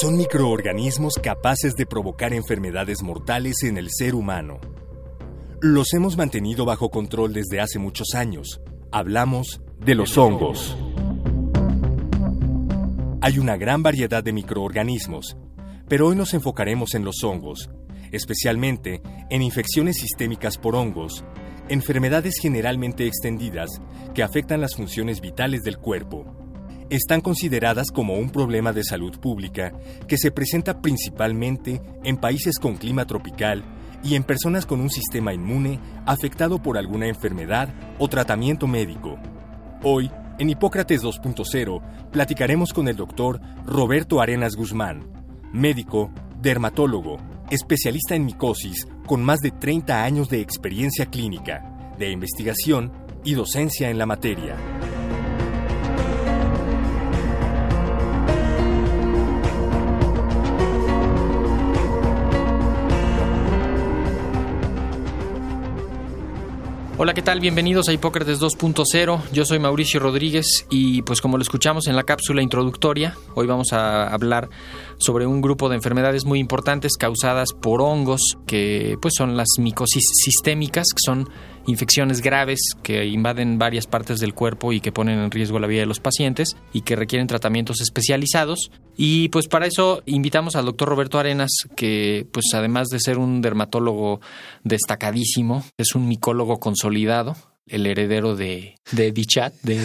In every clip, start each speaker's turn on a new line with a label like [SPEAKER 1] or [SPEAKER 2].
[SPEAKER 1] Son microorganismos capaces de provocar enfermedades mortales en el ser humano. Los hemos mantenido bajo control desde hace muchos años. Hablamos de los hongos. Hay una gran variedad de microorganismos, pero hoy nos enfocaremos en los hongos, especialmente en infecciones sistémicas por hongos, enfermedades generalmente extendidas que afectan las funciones vitales del cuerpo están consideradas como un problema de salud pública que se presenta principalmente en países con clima tropical y en personas con un sistema inmune afectado por alguna enfermedad o tratamiento médico. Hoy, en Hipócrates 2.0, platicaremos con el doctor Roberto Arenas Guzmán, médico, dermatólogo, especialista en micosis con más de 30 años de experiencia clínica, de investigación y docencia en la materia.
[SPEAKER 2] Hola, ¿qué tal? Bienvenidos a Hipócrates 2.0. Yo soy Mauricio Rodríguez y pues como lo escuchamos en la cápsula introductoria, hoy vamos a hablar sobre un grupo de enfermedades muy importantes causadas por hongos, que pues son las micosis sistémicas, que son infecciones graves que invaden varias partes del cuerpo y que ponen en riesgo la vida de los pacientes y que requieren tratamientos especializados. Y pues para eso invitamos al doctor Roberto Arenas, que pues además de ser un dermatólogo destacadísimo, es un micólogo consolidado, el heredero de, de Dichat, de,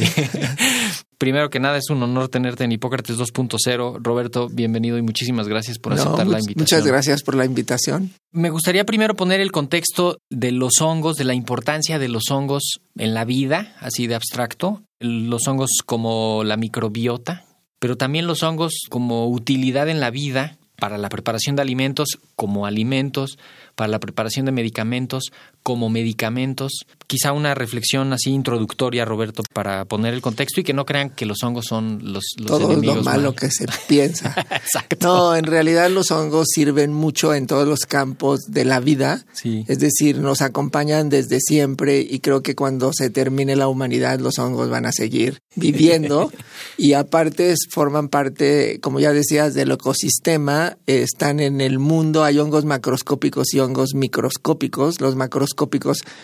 [SPEAKER 2] Primero que nada, es un honor tenerte en Hipócrates 2.0. Roberto, bienvenido y muchísimas gracias por aceptar la invitación.
[SPEAKER 3] Muchas gracias por la invitación.
[SPEAKER 2] Me gustaría primero poner el contexto de los hongos, de la importancia de los hongos en la vida, así de abstracto. Los hongos como la microbiota, pero también los hongos como utilidad en la vida para la preparación de alimentos como alimentos, para la preparación de medicamentos como medicamentos. Quizá una reflexión así introductoria, Roberto, para poner el contexto y que no crean que los hongos son los, los
[SPEAKER 3] Todo
[SPEAKER 2] enemigos.
[SPEAKER 3] lo malo que se piensa.
[SPEAKER 2] Exacto.
[SPEAKER 3] No, en realidad los hongos sirven mucho en todos los campos de la vida.
[SPEAKER 2] Sí.
[SPEAKER 3] Es decir, nos acompañan desde siempre y creo que cuando se termine la humanidad los hongos van a seguir viviendo y aparte forman parte, como ya decías, del ecosistema, están en el mundo, hay hongos macroscópicos y hongos microscópicos. Los macroscópicos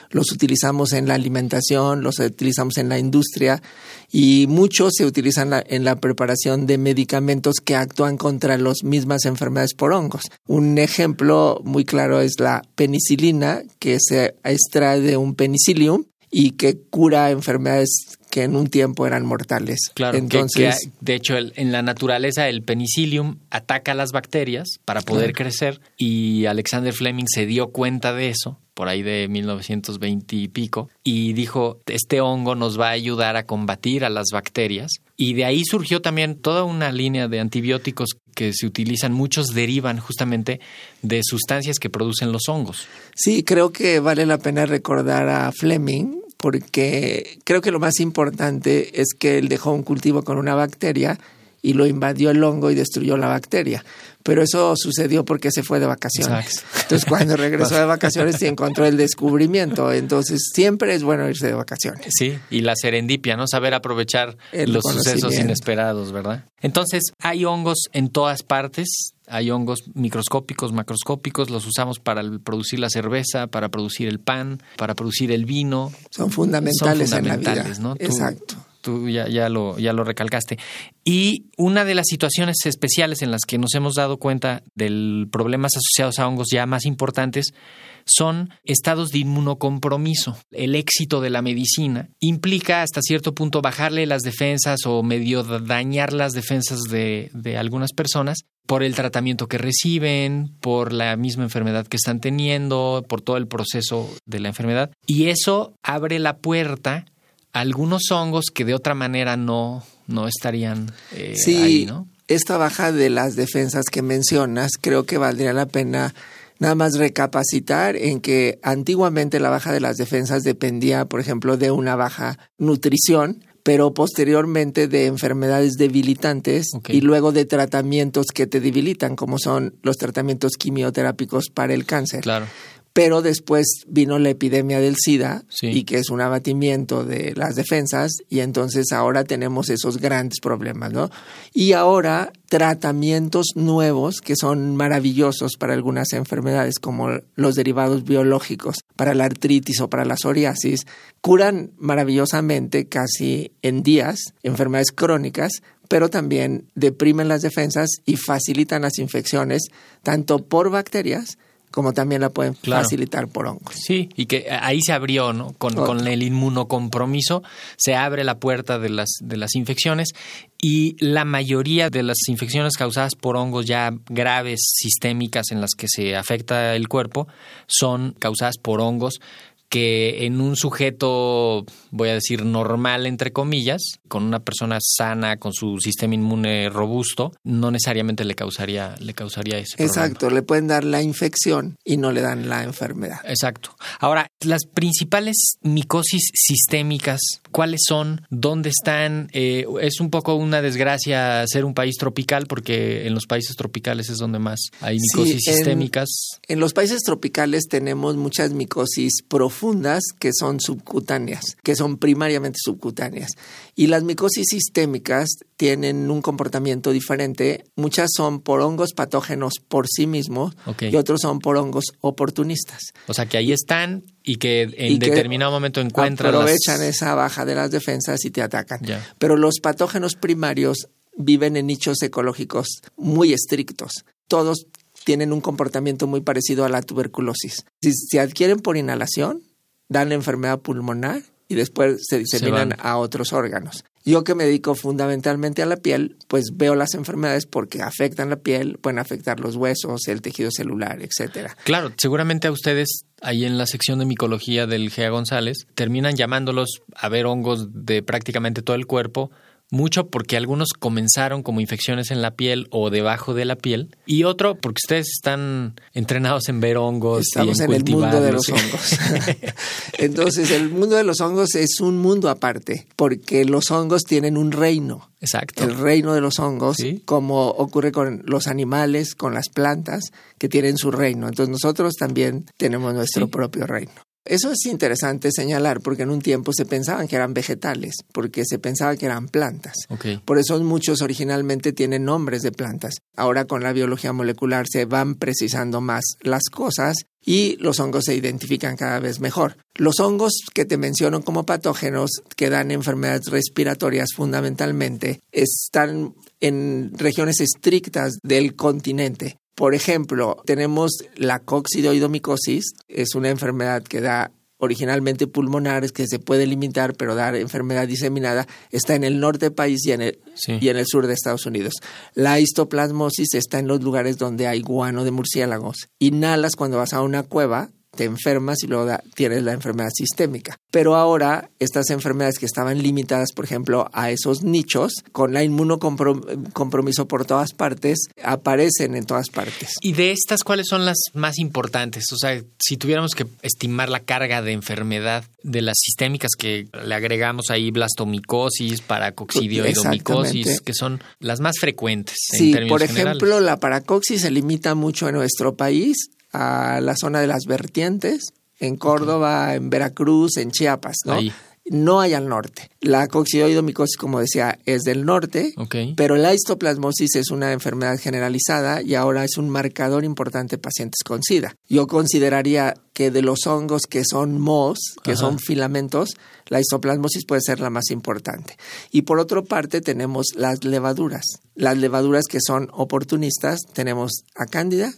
[SPEAKER 3] los utilizamos en la alimentación, los utilizamos en la industria y muchos se utilizan en la preparación de medicamentos que actúan contra las mismas enfermedades por hongos. Un ejemplo muy claro es la penicilina, que se extrae de un penicillium y que cura enfermedades que en un tiempo eran mortales.
[SPEAKER 2] Claro,
[SPEAKER 3] Entonces,
[SPEAKER 2] que, que, de hecho el, en la naturaleza el penicillium ataca a las bacterias para poder
[SPEAKER 3] Claro.
[SPEAKER 2] crecer y Alexander Fleming se dio cuenta de eso por ahí de 1920 y pico y dijo este hongo nos va a ayudar a combatir a las bacterias y de ahí surgió también toda una línea de antibióticos que se utilizan, muchos derivan justamente de sustancias que producen los hongos.
[SPEAKER 3] Sí, creo que vale la pena recordar a Fleming porque creo que lo más importante es que él dejó un cultivo con una bacteria y lo invadió el hongo y destruyó la bacteria. Pero eso sucedió porque se fue de vacaciones.
[SPEAKER 2] Exacto.
[SPEAKER 3] Entonces, cuando regresó de vacaciones, se encontró el descubrimiento. Entonces, siempre es bueno irse de vacaciones.
[SPEAKER 2] Sí, y la serendipia, ¿no? Saber aprovechar
[SPEAKER 3] El
[SPEAKER 2] los sucesos inesperados, ¿verdad? Entonces, hay hongos en todas partes, hay hongos microscópicos, macroscópicos, los usamos para producir la cerveza, para producir el pan, para producir el vino.
[SPEAKER 3] Son fundamentales,
[SPEAKER 2] Son
[SPEAKER 3] en la vida.
[SPEAKER 2] ¿no?
[SPEAKER 3] Exacto.
[SPEAKER 2] Tú ya, ya, lo, ya lo recalcaste. Y una de las situaciones especiales en las que nos hemos dado cuenta del problemas asociados a hongos ya más importantes son estados de inmunocompromiso. El éxito de la medicina implica hasta cierto punto bajarle las defensas o medio dañar las defensas de, de algunas personas por el tratamiento que reciben, por la misma enfermedad que están teniendo, por todo el proceso de la enfermedad. Y eso abre la puerta algunos hongos que de otra manera no, no estarían eh,
[SPEAKER 3] Sí,
[SPEAKER 2] ahí, ¿no?
[SPEAKER 3] esta baja de las defensas que mencionas, creo que valdría la pena nada más recapacitar en que antiguamente la baja de las defensas dependía, por ejemplo, de una baja nutrición, pero posteriormente de enfermedades debilitantes y luego de tratamientos que te debilitan, como son los tratamientos quimioterápicos para el cáncer.
[SPEAKER 2] Claro.
[SPEAKER 3] Pero después vino la epidemia del SIDA
[SPEAKER 2] Sí.
[SPEAKER 3] y que es un abatimiento de las defensas y entonces ahora tenemos esos grandes problemas, ¿no? Y ahora tratamientos nuevos que son maravillosos para algunas enfermedades como los derivados biológicos, para la artritis o para la psoriasis, curan maravillosamente casi en días enfermedades crónicas pero también deprimen las defensas y facilitan las infecciones tanto por bacterias como también la pueden
[SPEAKER 2] Claro.
[SPEAKER 3] facilitar por hongos.
[SPEAKER 2] Sí, y que ahí se abrió, ¿no? Con, con el inmunocompromiso se abre la puerta de las, de las infecciones y la mayoría de las infecciones causadas por hongos ya graves, sistémicas, en las que se afecta el cuerpo, son causadas por hongos que en un sujeto, voy a decir, normal, entre comillas, con una persona sana, con su sistema inmune robusto, no necesariamente le causaría, le causaría ese problema.
[SPEAKER 3] Exacto, le pueden dar la infección y no le dan la enfermedad.
[SPEAKER 2] Exacto. Ahora, las principales micosis sistémicas, ¿cuáles son? ¿Dónde están? Eh, es un poco una desgracia ser un país tropical porque en los países tropicales es donde más hay micosis sistémicas.
[SPEAKER 3] En los países tropicales tenemos muchas micosis profundas que son subcutáneas, que son primariamente subcutáneas. Y las micosis sistémicas tienen un comportamiento diferente. Muchas son por hongos patógenos por sí mismos y otros son por hongos oportunistas.
[SPEAKER 2] O sea, que ahí están y que en
[SPEAKER 3] Y que
[SPEAKER 2] determinado momento encuentran las-
[SPEAKER 3] aprovechan esa baja de las defensas y te atacan. Pero los patógenos primarios viven en nichos ecológicos muy estrictos. Todos tienen un comportamiento muy parecido a la tuberculosis. Si se adquieren por inhalación, dan la enfermedad pulmonar y después se diseminan a otros órganos. Yo que me dedico fundamentalmente a la piel, pues veo las enfermedades porque afectan la piel, pueden afectar los huesos, el tejido celular, etcétera.
[SPEAKER 2] Claro, seguramente a ustedes ahí en la sección de micología del GEA González terminan llamándolos a ver hongos de prácticamente todo el cuerpo, mucho porque algunos comenzaron como infecciones en la piel o debajo de la piel y otro porque ustedes están entrenados en ver hongos
[SPEAKER 3] Estamos
[SPEAKER 2] y
[SPEAKER 3] en,
[SPEAKER 2] en,
[SPEAKER 3] el mundo de los hongos. Entonces, el mundo de los hongos es un mundo aparte, porque los hongos tienen un reino.
[SPEAKER 2] Exacto.
[SPEAKER 3] El reino de los hongos,
[SPEAKER 2] Sí.
[SPEAKER 3] como ocurre con los animales, con las plantas, que tienen su reino. Entonces, nosotros también tenemos nuestro
[SPEAKER 2] Sí.
[SPEAKER 3] propio reino. Eso es interesante señalar, porque en un tiempo se pensaban que eran vegetales, porque se pensaba que eran plantas. Por eso muchos originalmente tienen nombres de plantas. Ahora con la biología molecular se van precisando más las cosas y los hongos se identifican cada vez mejor. Los hongos que te menciono como patógenos que dan enfermedades respiratorias fundamentalmente están en regiones estrictas del continente. Por ejemplo, tenemos la coccidioidomicosis, es una enfermedad que da originalmente pulmonares que se puede limitar, pero dar enfermedad diseminada, está en el norte del país y en el,
[SPEAKER 2] Sí.
[SPEAKER 3] y en el sur de Estados Unidos. La histoplasmosis está en los lugares donde hay guano de murciélagos. Inhalas cuando vas a una cueva, te enfermas y luego da- tienes la enfermedad sistémica. Pero ahora estas enfermedades que estaban limitadas, por ejemplo, a esos nichos, con la inmunocompromiso por todas partes, aparecen en todas partes.
[SPEAKER 2] Y de estas, ¿cuáles son las más importantes? O sea, si tuviéramos que estimar la carga de enfermedad de las sistémicas que le agregamos ahí blastomicosis, paracoccidioidomicosis,
[SPEAKER 3] Exactamente.
[SPEAKER 2] que son las más frecuentes en
[SPEAKER 3] Sí,
[SPEAKER 2] términos
[SPEAKER 3] por
[SPEAKER 2] generales.
[SPEAKER 3] ejemplo, la paracoxis se limita mucho en nuestro país a la zona de las vertientes, en Córdoba, en Veracruz, en Chiapas, ¿no?
[SPEAKER 2] Ahí.
[SPEAKER 3] No hay al norte. La coccidioidomicosis, como decía, es del norte,
[SPEAKER 2] Ok.
[SPEAKER 3] pero la histoplasmosis es una enfermedad generalizada y ahora es un marcador importante en pacientes con SIDA. Yo consideraría que de los hongos que son MOS, que
[SPEAKER 2] Ajá.
[SPEAKER 3] son filamentos, la histoplasmosis puede ser la más importante. Y por otra parte tenemos las levaduras. Las levaduras que son oportunistas, tenemos a Cándida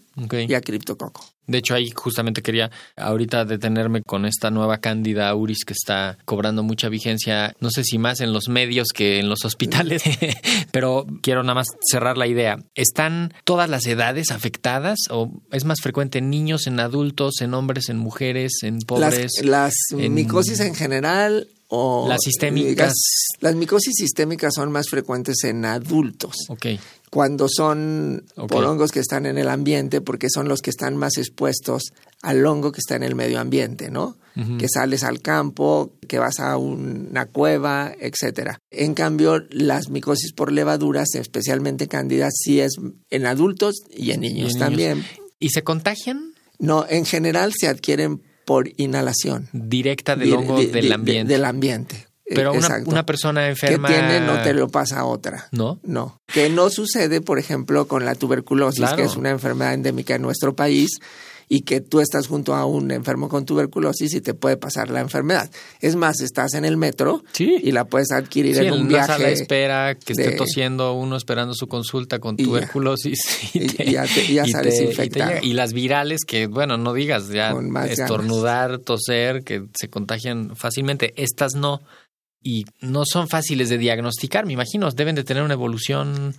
[SPEAKER 3] y a Criptococo.
[SPEAKER 2] De hecho, ahí justamente quería ahorita detenerme con esta nueva cándida auris que está cobrando mucha vigencia, no sé si más en los medios que en los hospitales, pero quiero nada más cerrar la idea. ¿Están todas las edades afectadas o es más frecuente en niños, en adultos, en hombres, en mujeres, en pobres?
[SPEAKER 3] Las, las
[SPEAKER 2] en-
[SPEAKER 3] micosis en general o
[SPEAKER 2] Las sistémicas.
[SPEAKER 3] Las micosis sistémicas son más frecuentes en adultos.
[SPEAKER 2] Ok.
[SPEAKER 3] Cuando son por hongos que están en el ambiente, porque son los que están más expuestos al hongo que está en el medio ambiente, ¿no? Que sales al campo, que vas a una cueva, etcétera. En cambio, las micosis por levaduras, especialmente cándidas, sí es en adultos y en niños,
[SPEAKER 2] Y en niños.
[SPEAKER 3] también.
[SPEAKER 2] ¿Y se contagian?
[SPEAKER 3] No, en general se adquieren por inhalación.
[SPEAKER 2] Directa del hongo
[SPEAKER 3] di-
[SPEAKER 2] del ambiente.
[SPEAKER 3] del ambiente.
[SPEAKER 2] Pero una, persona enferma.
[SPEAKER 3] que tiene no te lo pasa a otra.
[SPEAKER 2] ¿No?
[SPEAKER 3] No. Que no sucede, por ejemplo, con la tuberculosis,
[SPEAKER 2] Claro.
[SPEAKER 3] que es una enfermedad endémica en nuestro país y que tú estás junto a un enfermo con tuberculosis y te puede pasar la enfermedad. Es más, estás en el metro
[SPEAKER 2] Sí.
[SPEAKER 3] y la puedes adquirir
[SPEAKER 2] Sí,
[SPEAKER 3] en
[SPEAKER 2] en
[SPEAKER 3] un
[SPEAKER 2] una
[SPEAKER 3] viaje.
[SPEAKER 2] sala de espera, que esté tosiendo uno esperando su consulta con
[SPEAKER 3] Y ya.
[SPEAKER 2] tuberculosis.
[SPEAKER 3] Y- y ya te- ya sales
[SPEAKER 2] te-
[SPEAKER 3] infectado.
[SPEAKER 2] Y, las virales, que bueno, no digas, ya
[SPEAKER 3] ganas.
[SPEAKER 2] estornudar, toser, que se contagian fácilmente. Estas no. Y no son fáciles de diagnosticar, me imagino. Deben de tener una evolución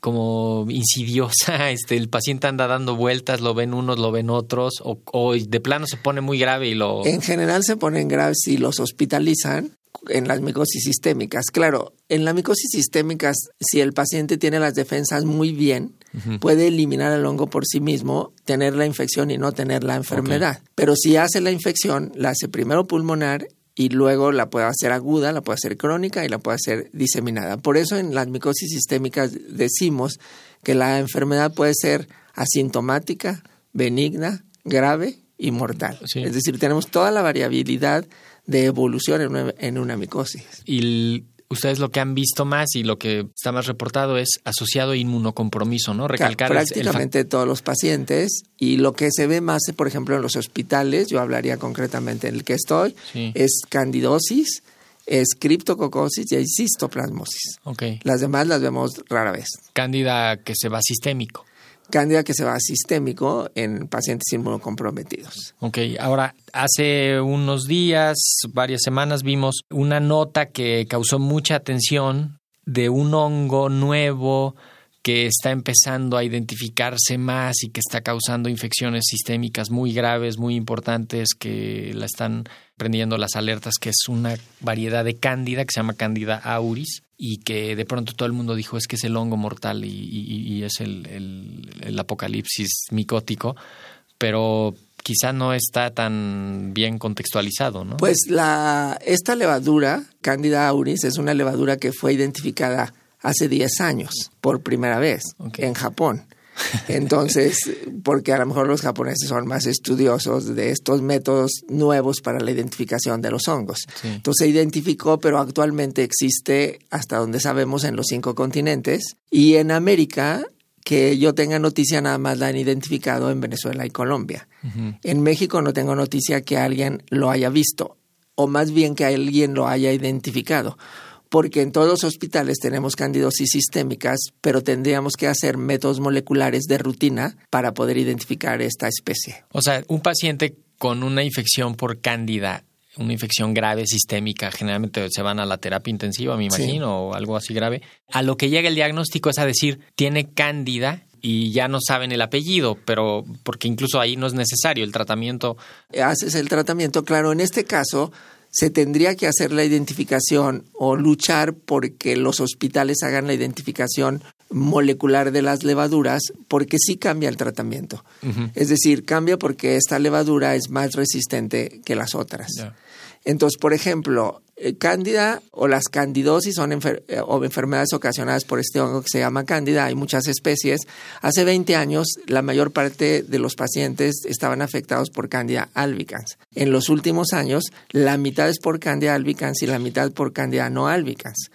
[SPEAKER 2] como insidiosa. Este, el paciente anda dando vueltas, lo ven unos, lo ven otros, o, o de plano se pone muy grave y lo.
[SPEAKER 3] En general se ponen graves si los hospitalizan en las micosis sistémicas. Claro, en la micosis sistémicas, si el paciente tiene las defensas muy bien, puede eliminar el hongo por sí mismo, tener la infección y no tener la enfermedad. Pero si hace la infección, la hace primero pulmonar y luego la puede hacer aguda, la puede hacer crónica y la puede hacer diseminada. Por eso en las micosis sistémicas decimos que la enfermedad puede ser asintomática, benigna, grave y mortal.
[SPEAKER 2] Sí.
[SPEAKER 3] Es decir, tenemos toda la variabilidad de evolución en una, en una micosis.
[SPEAKER 2] Y ustedes lo que han visto más y lo que está más reportado es asociado a inmunocompromiso, ¿no? Recalcar el fac-
[SPEAKER 3] prácticamente todos los pacientes y lo que se ve más, por ejemplo, en los hospitales, yo hablaría concretamente en el que estoy,
[SPEAKER 2] Sí.
[SPEAKER 3] es candidosis, es criptococosis y hay cistoplasmosis.
[SPEAKER 2] Ok.
[SPEAKER 3] Las demás las vemos rara vez.
[SPEAKER 2] Cándida que se va sistémico.
[SPEAKER 3] Cándida que se va sistémico en pacientes inmunocomprometidos.
[SPEAKER 2] Ok, ahora hace unos días, varias semanas, vimos una nota que causó mucha atención de un hongo nuevo que está empezando a identificarse más y que está causando infecciones sistémicas muy graves, muy importantes, que la están prendiendo las alertas, que es una variedad de cándida que se llama cándida auris y que de pronto todo el mundo dijo es que es el hongo mortal y, y- y es el, el- el apocalipsis micótico, pero quizá no está tan bien contextualizado, ¿no?
[SPEAKER 3] Pues la, esta levadura, Candida auris, es una levadura que fue identificada hace 10 años por primera vez en Japón. Entonces, porque a lo mejor los japoneses son más estudiosos de estos métodos nuevos para la identificación de los hongos.
[SPEAKER 2] Sí.
[SPEAKER 3] Entonces se identificó, pero actualmente existe, hasta donde sabemos, en los cinco continentes. Y en América, que yo tenga noticia, nada más la han identificado en Venezuela y Colombia. En México no tengo noticia que alguien lo haya visto, o más bien que alguien lo haya identificado. Porque en todos los hospitales tenemos candidosis sistémicas, pero tendríamos que hacer métodos moleculares de rutina para poder identificar esta especie.
[SPEAKER 2] O sea, un paciente con una infección por cándida, una infección grave sistémica, generalmente se van a la terapia intensiva, me
[SPEAKER 3] Sí.
[SPEAKER 2] imagino, o algo así grave. A lo que llega el diagnóstico es a decir, tiene cándida y ya no saben el apellido, pero porque incluso ahí no es necesario el tratamiento.
[SPEAKER 3] haces el tratamiento. Claro, en este caso se tendría que hacer la identificación o luchar porque los hospitales hagan la identificación molecular de las levaduras porque sí cambia el tratamiento. Es decir, cambia porque esta levadura es más resistente que las otras. Entonces, por ejemplo, eh, cándida o las candidosis son enfer- eh, o enfermedades ocasionadas por este hongo que se llama cándida. Hay muchas especies. Hace 20 años, la mayor parte de los pacientes estaban afectados por cándida albicans. En los últimos años, la mitad es por cándida albicans y la mitad por cándida no albicans.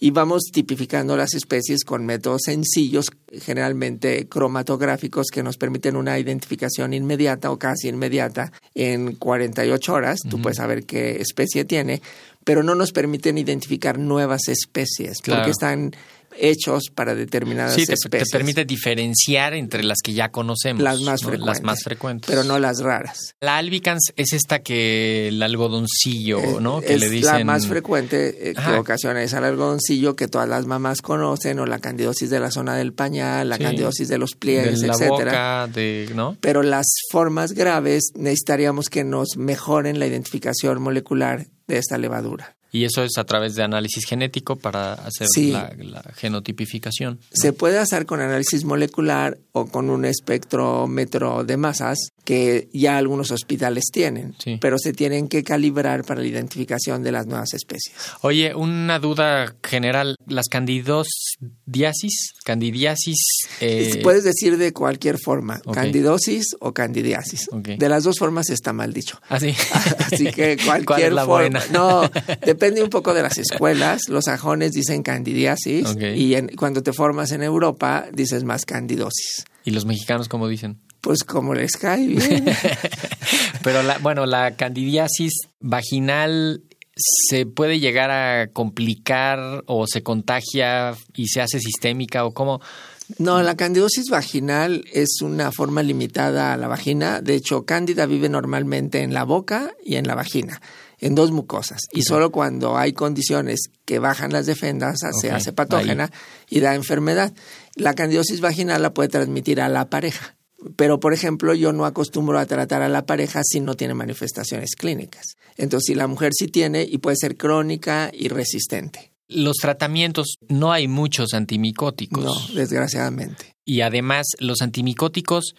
[SPEAKER 3] Y vamos tipificando las especies con métodos sencillos, generalmente cromatográficos, que nos permiten una identificación inmediata o casi inmediata en 48 horas. Tú puedes saber qué especie tiene, pero no nos permiten identificar nuevas especies
[SPEAKER 2] Claro.
[SPEAKER 3] porque están hechos para determinadas
[SPEAKER 2] Sí, te, te
[SPEAKER 3] especies.
[SPEAKER 2] permite diferenciar entre las que ya conocemos.
[SPEAKER 3] las más
[SPEAKER 2] ¿no?
[SPEAKER 3] frecuentes.
[SPEAKER 2] Las más frecuentes.
[SPEAKER 3] Pero no las raras.
[SPEAKER 2] La albicans es esta que el algodoncillo, ¿no? Que
[SPEAKER 3] es
[SPEAKER 2] le dicen.
[SPEAKER 3] la más frecuente eh, que ocasiona es el algodoncillo que todas las mamás conocen o la candidosis de la zona del pañal, la
[SPEAKER 2] Sí.
[SPEAKER 3] candidosis de los pliegues,
[SPEAKER 2] de la
[SPEAKER 3] etcétera.
[SPEAKER 2] boca, de, ¿no?
[SPEAKER 3] Pero las formas graves necesitaríamos que nos mejoren la identificación molecular de esta levadura.
[SPEAKER 2] Y eso es a través de análisis genético para hacer
[SPEAKER 3] Sí.
[SPEAKER 2] la, la genotipificación.
[SPEAKER 3] Se puede hacer con análisis molecular o con un espectrómetro de masas que ya algunos hospitales tienen,
[SPEAKER 2] Sí.
[SPEAKER 3] pero se tienen que calibrar para la identificación de las nuevas especies.
[SPEAKER 2] Oye, una duda general. Las candidosiasis, candidiasis... eh,
[SPEAKER 3] Puedes decir de cualquier forma, candidosis o candidiasis. De las dos formas está mal dicho.
[SPEAKER 2] ¿Ah, sí?
[SPEAKER 3] Así que cualquier
[SPEAKER 2] ¿Cuál es la
[SPEAKER 3] forma.
[SPEAKER 2] buena?
[SPEAKER 3] No, depende un poco de las escuelas. Los sajones dicen candidiasis y en- cuando te formas en Europa dices más candidosis.
[SPEAKER 2] ¿Y los mexicanos cómo dicen?
[SPEAKER 3] Pues como les cae bien.
[SPEAKER 2] Pero la, bueno, la candidiasis vaginal se puede llegar a complicar o se contagia y se hace sistémica o cómo.
[SPEAKER 3] No, la candidosis vaginal es una forma limitada a la vagina. De hecho, cándida vive normalmente en la boca y en la vagina, en dos mucosas. Y solo cuando hay condiciones que bajan las defensas se hace patógena y da enfermedad. La candidosis vaginal la puede transmitir a la pareja. Pero, por ejemplo, yo no acostumbro a tratar a la pareja si no tiene manifestaciones clínicas. Entonces, si la mujer sí tiene y puede ser crónica y resistente.
[SPEAKER 2] Los tratamientos, no hay muchos antimicóticos.
[SPEAKER 3] No, desgraciadamente.
[SPEAKER 2] Y además, los antimicóticos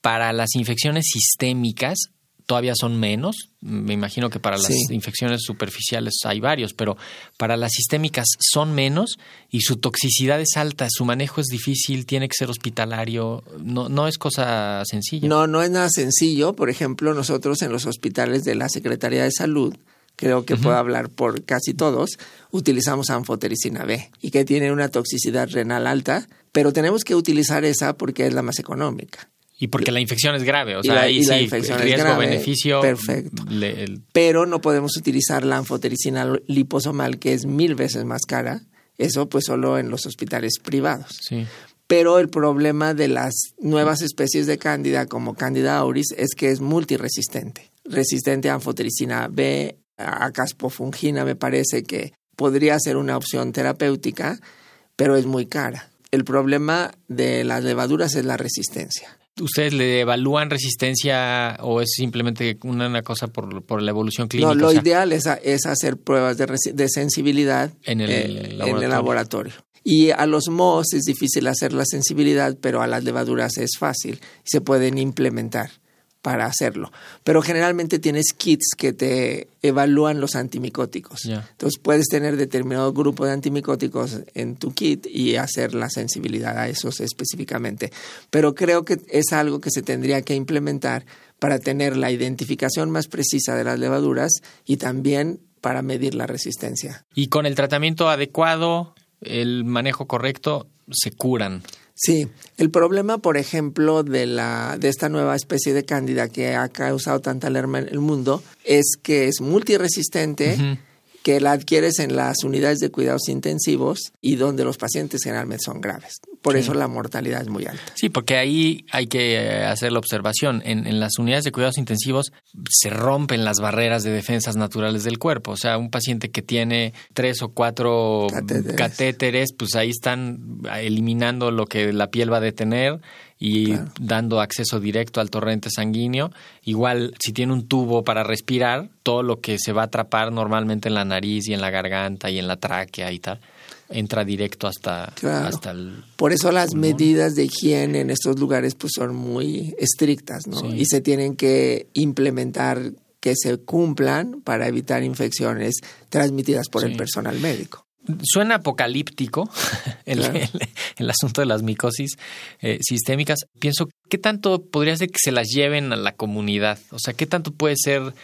[SPEAKER 2] para las infecciones sistémicas todavía son menos. Me imagino que para las
[SPEAKER 3] Sí.
[SPEAKER 2] infecciones superficiales hay varios, pero para las sistémicas son menos y su toxicidad es alta, su manejo es difícil, tiene que ser hospitalario, no, no es cosa sencilla.
[SPEAKER 3] No, no es nada sencillo. Por ejemplo, nosotros en los hospitales de la Secretaría de Salud, creo que puedo hablar por casi todos, utilizamos anfotericina B y que tiene una toxicidad renal alta, pero tenemos que utilizar esa porque es la más económica.
[SPEAKER 2] Y porque la infección es grave, o sea,
[SPEAKER 3] la-
[SPEAKER 2] ahí
[SPEAKER 3] y la
[SPEAKER 2] sí,
[SPEAKER 3] infección es
[SPEAKER 2] riesgo,
[SPEAKER 3] grave,
[SPEAKER 2] beneficio.
[SPEAKER 3] perfecto.
[SPEAKER 2] le- el-
[SPEAKER 3] Pero no podemos utilizar la anfotericina liposomal, que es mil veces más cara. Eso pues solo en los hospitales privados.
[SPEAKER 2] sí.
[SPEAKER 3] Pero el problema de las nuevas especies de cándida como cándida auris es que es multiresistente. Resistente a anfotericina B, a caspofungina me parece que podría ser una opción terapéutica, pero es muy cara. El problema de las levaduras es la resistencia.
[SPEAKER 2] ¿Ustedes le evalúan resistencia o es simplemente una, una cosa por, por la evolución clínica?
[SPEAKER 3] No, lo
[SPEAKER 2] O sea,
[SPEAKER 3] ideal es, a- es hacer pruebas de, de sensibilidad
[SPEAKER 2] En el
[SPEAKER 3] eh, en el
[SPEAKER 2] laboratorio.
[SPEAKER 3] laboratorio. Y a los mohos es difícil hacer la sensibilidad, pero a las levaduras es fácil y se pueden implementar para hacerlo. Pero generalmente tienes kits que te evalúan los antimicóticos. Entonces puedes tener determinado grupo de antimicóticos en tu kit y hacer la sensibilidad a esos específicamente. Pero creo que es algo que se tendría que implementar para tener la identificación más precisa de las levaduras y también para medir la resistencia.
[SPEAKER 2] Y con el tratamiento adecuado, el manejo correcto, se curan.
[SPEAKER 3] Sí, el problema, por ejemplo, de la de esta nueva especie de cándida que ha causado tanta alarma en el mundo es que es multiresistente, que la adquieres en las unidades de cuidados intensivos y donde los pacientes generalmente son graves. Por eso la mortalidad es muy alta.
[SPEAKER 2] Sí, porque ahí hay que eh, hacer la observación. En, en las unidades de cuidados intensivos se rompen las barreras de defensas naturales del cuerpo. O sea, un paciente que tiene tres o cuatro
[SPEAKER 3] Catéteres.
[SPEAKER 2] catéteres, pues ahí están eliminando lo que la piel va a detener y
[SPEAKER 3] Claro.
[SPEAKER 2] dando acceso directo al torrente sanguíneo. Igual, si tiene un tubo para respirar, todo lo que se va a atrapar normalmente en la nariz y en la garganta y en la tráquea y tal, entra directo hasta,
[SPEAKER 3] Claro.
[SPEAKER 2] hasta el
[SPEAKER 3] Por eso las
[SPEAKER 2] pulmón.
[SPEAKER 3] medidas de higiene en estos lugares pues son muy estrictas, ¿no?
[SPEAKER 2] Sí.
[SPEAKER 3] Y se tienen que implementar que se cumplan para evitar infecciones transmitidas por
[SPEAKER 2] Sí.
[SPEAKER 3] el personal médico.
[SPEAKER 2] Suena apocalíptico el,
[SPEAKER 3] Claro.
[SPEAKER 2] el- el asunto de las micosis eh, sistémicas. Pienso, ¿qué tanto podría ser que se las lleven a la comunidad? O sea, ¿qué tanto puede ser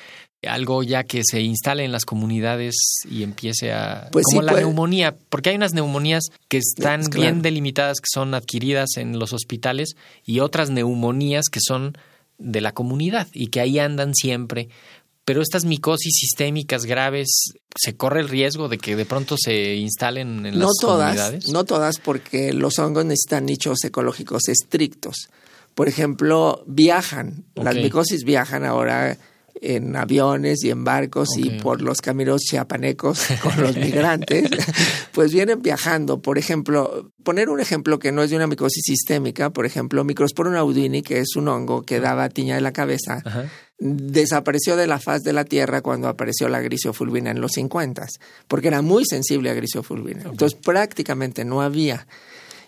[SPEAKER 2] algo ya que se instale en las comunidades y empiece a...
[SPEAKER 3] Pues
[SPEAKER 2] como
[SPEAKER 3] sí
[SPEAKER 2] la
[SPEAKER 3] puede.
[SPEAKER 2] neumonía, porque hay unas neumonías que están bien
[SPEAKER 3] claro.
[SPEAKER 2] delimitadas, que son adquiridas en los hospitales, y otras neumonías que son de la comunidad y que ahí andan siempre. Pero estas micosis sistémicas graves, ¿se corre el riesgo de que de pronto se instalen en
[SPEAKER 3] no
[SPEAKER 2] las
[SPEAKER 3] todas,
[SPEAKER 2] comunidades?
[SPEAKER 3] no todas, porque los hongos necesitan nichos ecológicos estrictos. Por ejemplo, viajan, las micosis viajan ahora en aviones y en barcos y por los caminos chiapanecos con los migrantes, pues vienen viajando. Por ejemplo, poner un ejemplo que no es de una micosis sistémica, por ejemplo, Microsporum audini, que es un hongo que daba tiña de la cabeza,
[SPEAKER 2] Ajá.
[SPEAKER 3] desapareció de la faz de la Tierra cuando apareció la grisofulvina en los 50, porque era muy sensible a grisofulvina. Entonces prácticamente no había.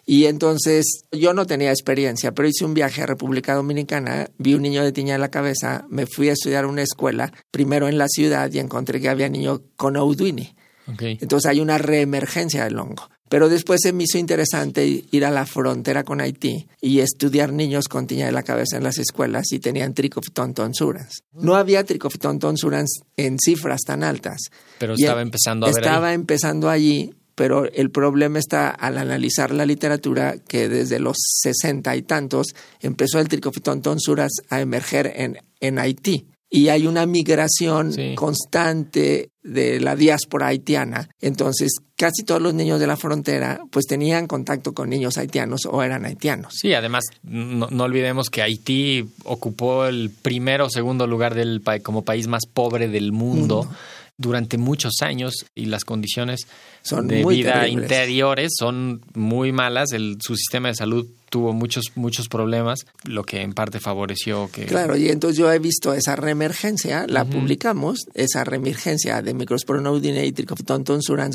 [SPEAKER 3] Y entonces yo no tenía experiencia, pero hice un viaje a República Dominicana, vi un niño de tiña de la cabeza, me fui a estudiar a una escuela, primero en la ciudad y encontré que había niños con Audwini. Entonces hay una reemergencia del hongo. Pero después se me hizo interesante ir a la frontera con Haití y estudiar niños con tiña de la cabeza en las escuelas y tenían Trichophyton tonsurans. No había Trichophyton tonsurans en cifras tan altas.
[SPEAKER 2] Pero
[SPEAKER 3] Y
[SPEAKER 2] estaba empezando a ver
[SPEAKER 3] Estaba
[SPEAKER 2] ahí.
[SPEAKER 3] empezando allí, pero el problema está al analizar la literatura que desde los sesenta y tantos empezó el Trichophyton tonsurans a emerger en, en Haití. Y hay una migración
[SPEAKER 2] Sí.
[SPEAKER 3] constante de la diáspora haitiana. Entonces, casi todos los niños de la frontera pues tenían contacto con niños haitianos o eran haitianos.
[SPEAKER 2] Sí, además no, no olvidemos que Haití ocupó el primero o segundo lugar del como país más pobre del mundo durante muchos años y las condiciones
[SPEAKER 3] Son
[SPEAKER 2] de vida
[SPEAKER 3] terribles.
[SPEAKER 2] interiores son muy malas. El, su sistema de salud tuvo muchos muchos problemas, lo que en parte favoreció que
[SPEAKER 3] Claro, y entonces yo he visto esa reemergencia, la publicamos, esa reemergencia de Microsporum audine y Trichophyton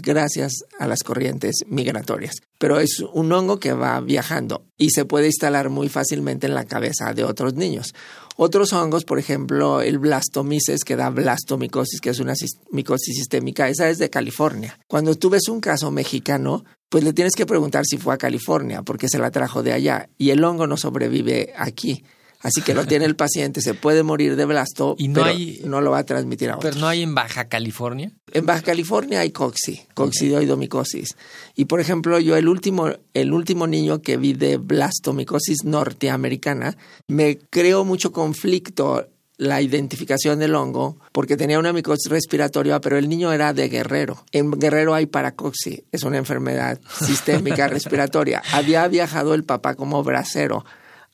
[SPEAKER 3] gracias a las corrientes migratorias. Pero es un hongo que va viajando y se puede instalar muy fácilmente en la cabeza de otros niños. Otros hongos, por ejemplo, el blastomices, que da blastomicosis, que es una sis- micosis sistémica, esa es de California. Cuando tú ves un caso mexicano, pues le tienes que preguntar si fue a California, porque se la trajo de allá. Y el hongo no sobrevive aquí. Así que lo tiene el paciente, se puede morir de blasto,
[SPEAKER 2] Y no
[SPEAKER 3] pero
[SPEAKER 2] hay-
[SPEAKER 3] no lo va a transmitir a otros.
[SPEAKER 2] Pero no hay en Baja California.
[SPEAKER 3] En Baja California hay coxi, coccidioidomicosis. Y por ejemplo, yo el último, el último niño que vi de blastomicosis norteamericana, me creó mucho conflicto la identificación del hongo porque tenía una micosis respiratoria, pero el niño era de Guerrero. En Guerrero hay paracoxi, es una enfermedad sistémica respiratoria. Había viajado el papá como bracero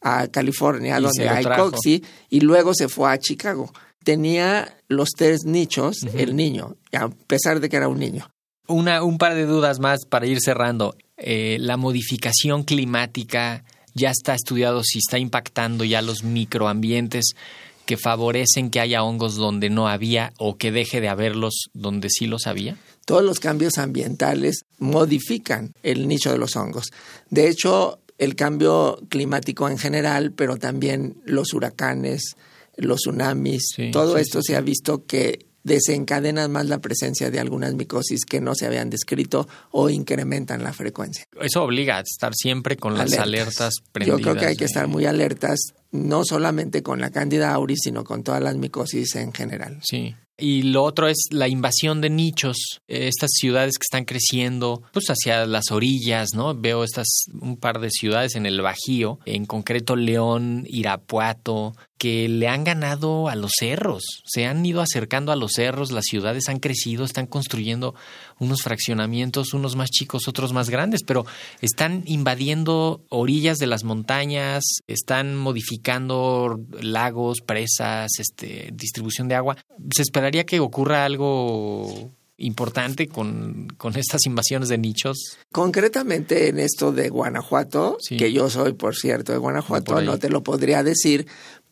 [SPEAKER 3] a California,
[SPEAKER 2] Y
[SPEAKER 3] donde hay coxi, y luego se fue a Chicago. Tenía los tres nichos, el niño, a pesar de que era un niño.
[SPEAKER 2] Una, un par de dudas más para ir cerrando. Eh, la modificación climática ya está estudiado si está impactando ya los microambientes que favorecen que haya hongos donde no había o que deje de haberlos donde sí los había.
[SPEAKER 3] Todos los cambios ambientales modifican el nicho de los hongos. De hecho, el cambio climático en general, pero también los huracanes, los tsunamis,
[SPEAKER 2] Sí,
[SPEAKER 3] todo
[SPEAKER 2] sí,
[SPEAKER 3] esto se ha visto que desencadenan más la presencia de algunas micosis que no se habían descrito o incrementan la frecuencia.
[SPEAKER 2] Eso obliga a estar siempre con las alertas prendidas.
[SPEAKER 3] Yo creo que hay que estar muy alertas, no solamente con la Candida auris, sino con todas las micosis en general.
[SPEAKER 2] Sí. Y lo otro es la invasión de nichos, eh, estas ciudades que están creciendo, pues hacia las orillas, ¿no? Veo estas un par de ciudades en el Bajío, en concreto León, Irapuato, que le han ganado a los cerros, se han ido acercando a los cerros, las ciudades han crecido, están construyendo unos fraccionamientos, unos más chicos, otros más grandes, pero están invadiendo orillas de las montañas, están modificando lagos, presas, este, distribución de agua. Se esperaría que ocurra algo importante con, con estas invasiones de nichos.
[SPEAKER 3] Concretamente en esto de Guanajuato,
[SPEAKER 2] Sí.
[SPEAKER 3] que yo soy, por cierto, de Guanajuato, no te lo podría decir,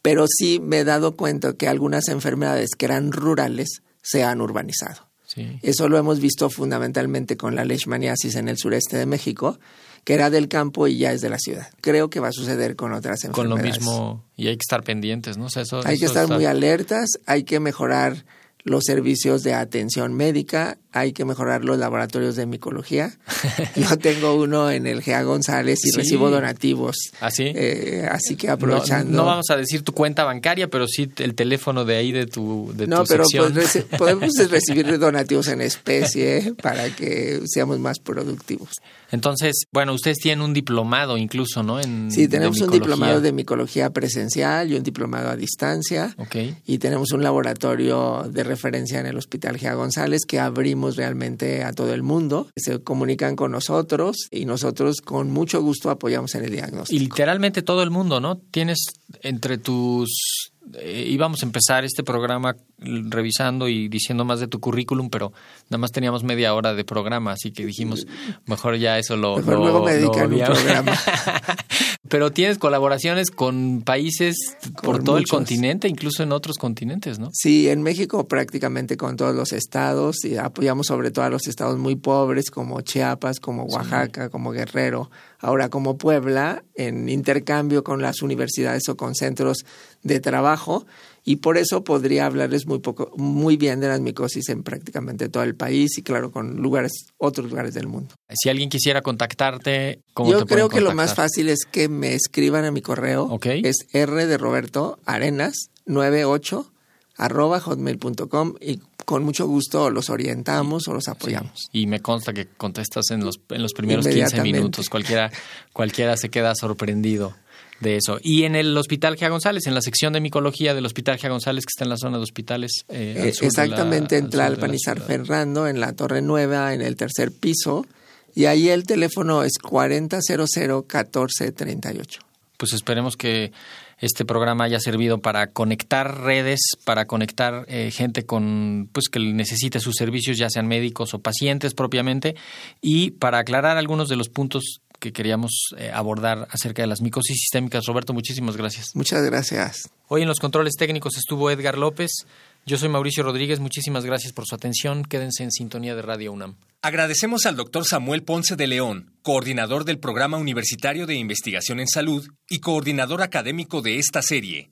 [SPEAKER 3] pero sí me he dado cuenta que algunas enfermedades que eran rurales se han urbanizado.
[SPEAKER 2] Sí.
[SPEAKER 3] Eso lo hemos visto fundamentalmente con la leishmaniasis en el sureste de México, que era del campo y ya es de la ciudad. Creo que va a suceder con otras
[SPEAKER 2] Con lo
[SPEAKER 3] enfermedades.
[SPEAKER 2] mismo, y hay que estar pendientes, ¿no? O sea, eso-
[SPEAKER 3] Hay que estar
[SPEAKER 2] está-
[SPEAKER 3] muy alertas, hay que mejorar los servicios de atención médica, hay que mejorar los laboratorios de micología. Yo tengo uno en el GEA González y
[SPEAKER 2] Sí.
[SPEAKER 3] recibo donativos.
[SPEAKER 2] ¿Ah, sí?
[SPEAKER 3] Eh, así que aprovechando.
[SPEAKER 2] no vamos a decir tu cuenta bancaria, pero sí el teléfono de ahí de tu, de
[SPEAKER 3] No,
[SPEAKER 2] tu
[SPEAKER 3] pero pues, podemos recibir donativos en especie para que seamos más productivos.
[SPEAKER 2] Entonces, bueno, ustedes tienen un diplomado incluso, ¿no? En,
[SPEAKER 3] Sí, tenemos un diplomado de micología presencial y un diplomado a distancia.
[SPEAKER 2] Ok.
[SPEAKER 3] Y tenemos un laboratorio de referencia en el Hospital Gea González que abrimos realmente a todo el mundo. Se comunican con nosotros y nosotros con mucho gusto apoyamos en el
[SPEAKER 2] Y
[SPEAKER 3] diagnóstico.
[SPEAKER 2] literalmente todo el mundo, ¿no? Tienes entre tus... eh, íbamos a empezar este programa revisando y diciendo más de tu currículum, pero nada más teníamos media hora de programa, así que dijimos, mejor ya eso lo...
[SPEAKER 3] Mejor luego me dedican un programa.
[SPEAKER 2] pero tienes colaboraciones con países por todo el continente, incluso en otros continentes, ¿no?
[SPEAKER 3] Sí, en México prácticamente con todos los estados y apoyamos sobre todo a los estados muy pobres como Chiapas, como Oaxaca, como Guerrero, ahora como Puebla, en intercambio con las universidades o con centros de trabajo y por eso podría hablarles muy poco, muy bien de la micosis en prácticamente todo el país y claro con lugares, otros lugares del mundo.
[SPEAKER 2] Si alguien quisiera contactarte, ¿cómo
[SPEAKER 3] Yo
[SPEAKER 2] te
[SPEAKER 3] creo que lo más fácil es que me escriban a mi correo. Es r de Roberto Arenas 98 arroba hotmail.com y con mucho gusto los orientamos o los apoyamos.
[SPEAKER 2] Y me consta que contestas en los, en los primeros 15
[SPEAKER 3] Inmediatamente.
[SPEAKER 2] minutos. Cualquiera, cualquiera se queda sorprendido de eso. Y en el Hospital Gia González, en la sección de micología del Hospital Gia González, que está en la zona de hospitales. eh,
[SPEAKER 3] Eh,
[SPEAKER 2] de la-
[SPEAKER 3] exactamente
[SPEAKER 2] al
[SPEAKER 3] en
[SPEAKER 2] la
[SPEAKER 3] Tlalpan y
[SPEAKER 2] ciudad.
[SPEAKER 3] San Fernando, en la Torre Nueva, en el tercer piso. Y ahí el teléfono es 4000-1438.
[SPEAKER 2] Pues esperemos que este programa haya servido para conectar redes, para conectar eh, gente con pues que necesite sus servicios, ya sean médicos o pacientes propiamente, y para aclarar algunos de los puntos que queríamos eh, abordar acerca de las micosis sistémicas. Roberto, muchísimas gracias.
[SPEAKER 3] Muchas gracias.
[SPEAKER 2] Hoy en los controles técnicos estuvo Edgar López. Yo soy Mauricio Rodríguez. Muchísimas gracias por su atención. Quédense en sintonía de Radio UNAM.
[SPEAKER 1] Agradecemos al doctor Samuel Ponce de León, coordinador del Programa Universitario de Investigación en Salud y coordinador académico de esta serie.